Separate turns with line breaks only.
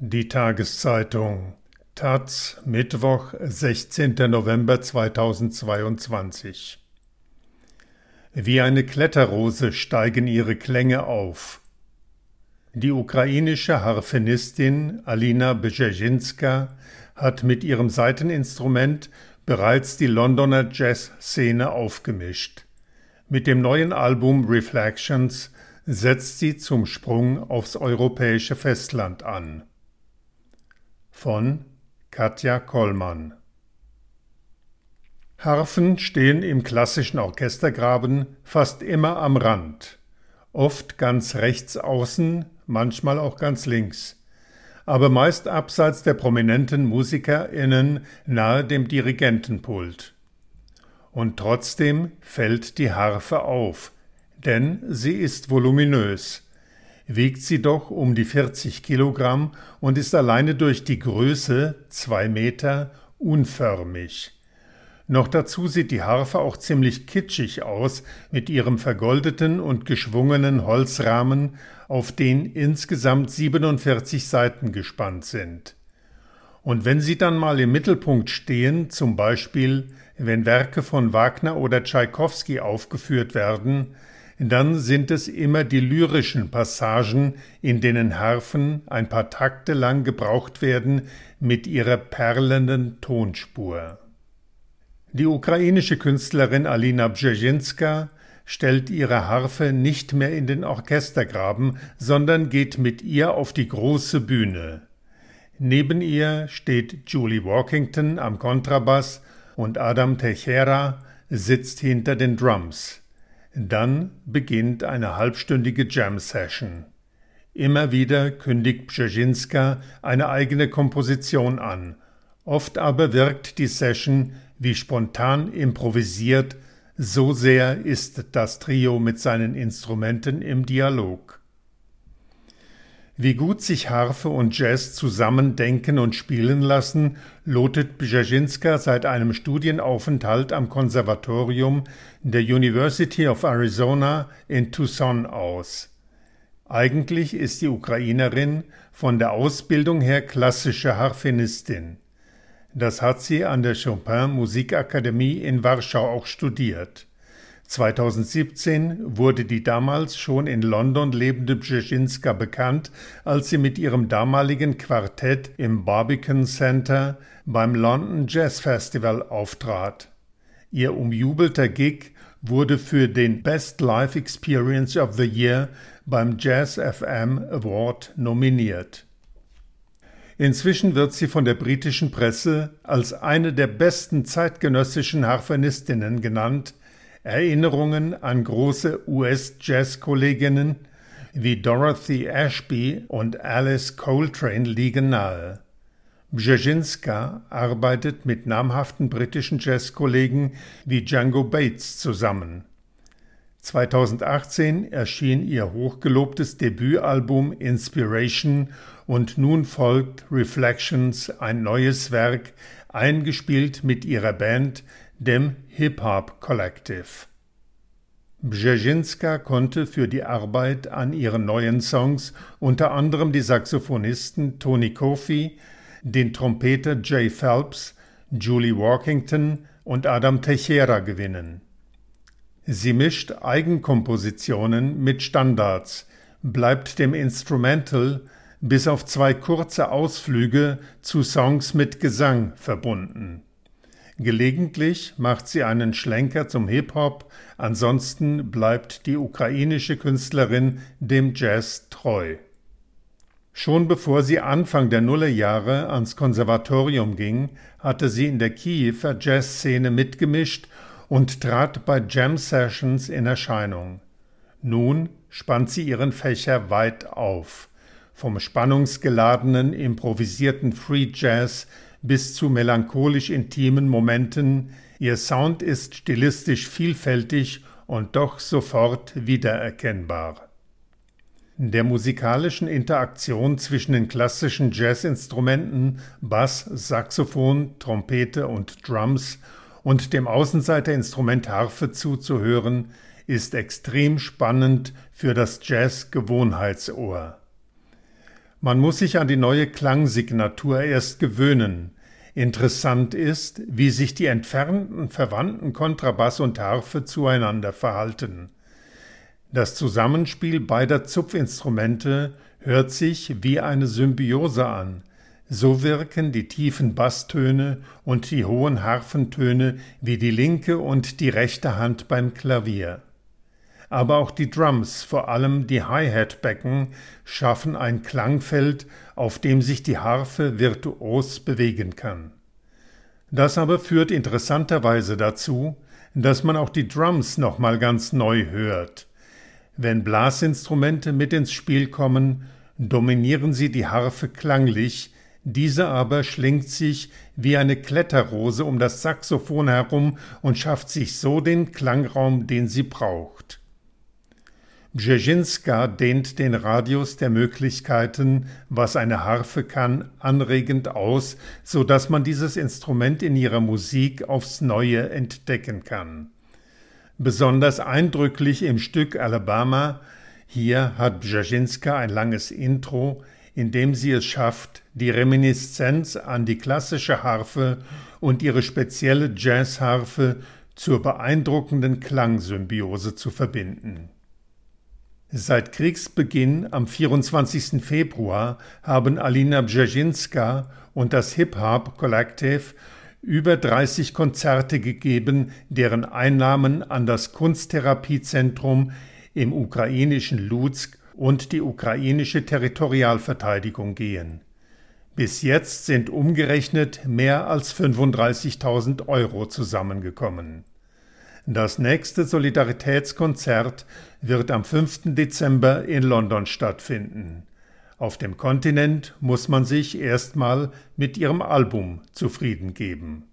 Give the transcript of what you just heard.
Die Tageszeitung Taz Mittwoch, 16. November 2022 Wie eine Kletterrose steigen ihre Klänge auf. Die ukrainische Harfenistin Alina Bzezzinska hat mit ihrem Saiteninstrument bereits die Londoner Jazzszene aufgemischt. Mit dem neuen Album Reflections setzt sie zum Sprung aufs europäische Festland an von Katja Kollmann. Harfen stehen im klassischen Orchestergraben fast immer am Rand, oft ganz rechts außen, manchmal auch ganz links, aber meist abseits der prominenten MusikerInnen nahe dem Dirigentenpult. Und trotzdem fällt die Harfe auf, denn sie ist voluminös, wiegt sie doch um die 40 Kilogramm und ist alleine durch die Größe, zwei Meter, unförmig. Noch dazu sieht die Harfe auch ziemlich kitschig aus mit ihrem vergoldeten und geschwungenen Holzrahmen, auf den insgesamt 47 Seiten gespannt sind. Und wenn sie dann mal im Mittelpunkt stehen, zum Beispiel wenn Werke von Wagner oder Tschaikowski aufgeführt werden, dann sind es immer die lyrischen Passagen, in denen Harfen ein paar Takte lang gebraucht werden mit ihrer perlenden Tonspur. Die ukrainische Künstlerin Alina Bzezzinska stellt ihre Harfe nicht mehr in den Orchestergraben, sondern geht mit ihr auf die große Bühne. Neben ihr steht Julie Walkington am Kontrabass und Adam Teixeira sitzt hinter den Drums. Dann beginnt eine halbstündige Jam-Session. Immer wieder kündigt Brzezinska eine eigene Komposition an, oft aber wirkt die Session wie spontan improvisiert, so sehr ist das Trio mit seinen Instrumenten im Dialog. Wie gut sich Harfe und Jazz zusammen denken und spielen lassen, lotet Bjajinska seit einem Studienaufenthalt am Konservatorium der University of Arizona in Tucson aus. Eigentlich ist die Ukrainerin von der Ausbildung her klassische Harfenistin. Das hat sie an der Chopin Musikakademie in Warschau auch studiert. 2017 wurde die damals schon in London lebende Brzezinska bekannt, als sie mit ihrem damaligen Quartett im Barbican Center beim London Jazz Festival auftrat. Ihr umjubelter Gig wurde für den Best Life Experience of the Year beim Jazz FM Award nominiert. Inzwischen wird sie von der britischen Presse als eine der besten zeitgenössischen Harfenistinnen genannt, Erinnerungen an große US-Jazz-Kolleginnen wie Dorothy Ashby und Alice Coltrane liegen nahe. Brzezinska arbeitet mit namhaften britischen Jazzkollegen wie Django Bates zusammen. 2018 erschien ihr hochgelobtes Debütalbum Inspiration und nun folgt Reflections, ein neues Werk, eingespielt mit ihrer Band dem Hip-Hop Collective. Brzezinska konnte für die Arbeit an ihren neuen Songs unter anderem die Saxophonisten Tony Kofi, den Trompeter Jay Phelps, Julie Walkington und Adam Teixeira gewinnen. Sie mischt Eigenkompositionen mit Standards, bleibt dem Instrumental bis auf zwei kurze Ausflüge zu Songs mit Gesang verbunden. Gelegentlich macht sie einen Schlenker zum Hip-Hop, ansonsten bleibt die ukrainische Künstlerin dem Jazz treu. Schon bevor sie Anfang der Nullerjahre ans Konservatorium ging, hatte sie in der Kiewer Jazzszene mitgemischt und trat bei Jam Sessions in Erscheinung. Nun spannt sie ihren Fächer weit auf. Vom spannungsgeladenen, improvisierten Free Jazz bis zu melancholisch intimen Momenten, ihr Sound ist stilistisch vielfältig und doch sofort wiedererkennbar. Der musikalischen Interaktion zwischen den klassischen Jazzinstrumenten Bass, Saxophon, Trompete und Drums und dem Außenseiterinstrument Harfe zuzuhören, ist extrem spannend für das Jazz-Gewohnheitsohr. Man muss sich an die neue Klangsignatur erst gewöhnen. Interessant ist, wie sich die entfernten verwandten Kontrabass und Harfe zueinander verhalten. Das Zusammenspiel beider Zupfinstrumente hört sich wie eine Symbiose an. So wirken die tiefen Basstöne und die hohen Harfentöne wie die linke und die rechte Hand beim Klavier aber auch die Drums, vor allem die Hi-Hat-Becken, schaffen ein Klangfeld, auf dem sich die Harfe virtuos bewegen kann. Das aber führt interessanterweise dazu, dass man auch die Drums nochmal ganz neu hört. Wenn Blasinstrumente mit ins Spiel kommen, dominieren sie die Harfe klanglich, diese aber schlingt sich wie eine Kletterrose um das Saxophon herum und schafft sich so den Klangraum, den sie braucht. Brzezinska dehnt den Radius der Möglichkeiten, was eine Harfe kann, anregend aus, so dass man dieses Instrument in ihrer Musik aufs Neue entdecken kann. Besonders eindrücklich im Stück Alabama, hier hat Brzezinska ein langes Intro, in dem sie es schafft, die Reminiszenz an die klassische Harfe und ihre spezielle Jazzharfe zur beeindruckenden Klangsymbiose zu verbinden. Seit Kriegsbeginn am 24. Februar haben Alina Brzezinska und das Hip-Hop Collective über 30 Konzerte gegeben, deren Einnahmen an das Kunsttherapiezentrum im ukrainischen Lutsk und die ukrainische Territorialverteidigung gehen. Bis jetzt sind umgerechnet mehr als 35.000 Euro zusammengekommen. Das nächste Solidaritätskonzert wird am 5. Dezember in London stattfinden. Auf dem Kontinent muss man sich erstmal mit ihrem Album zufrieden geben.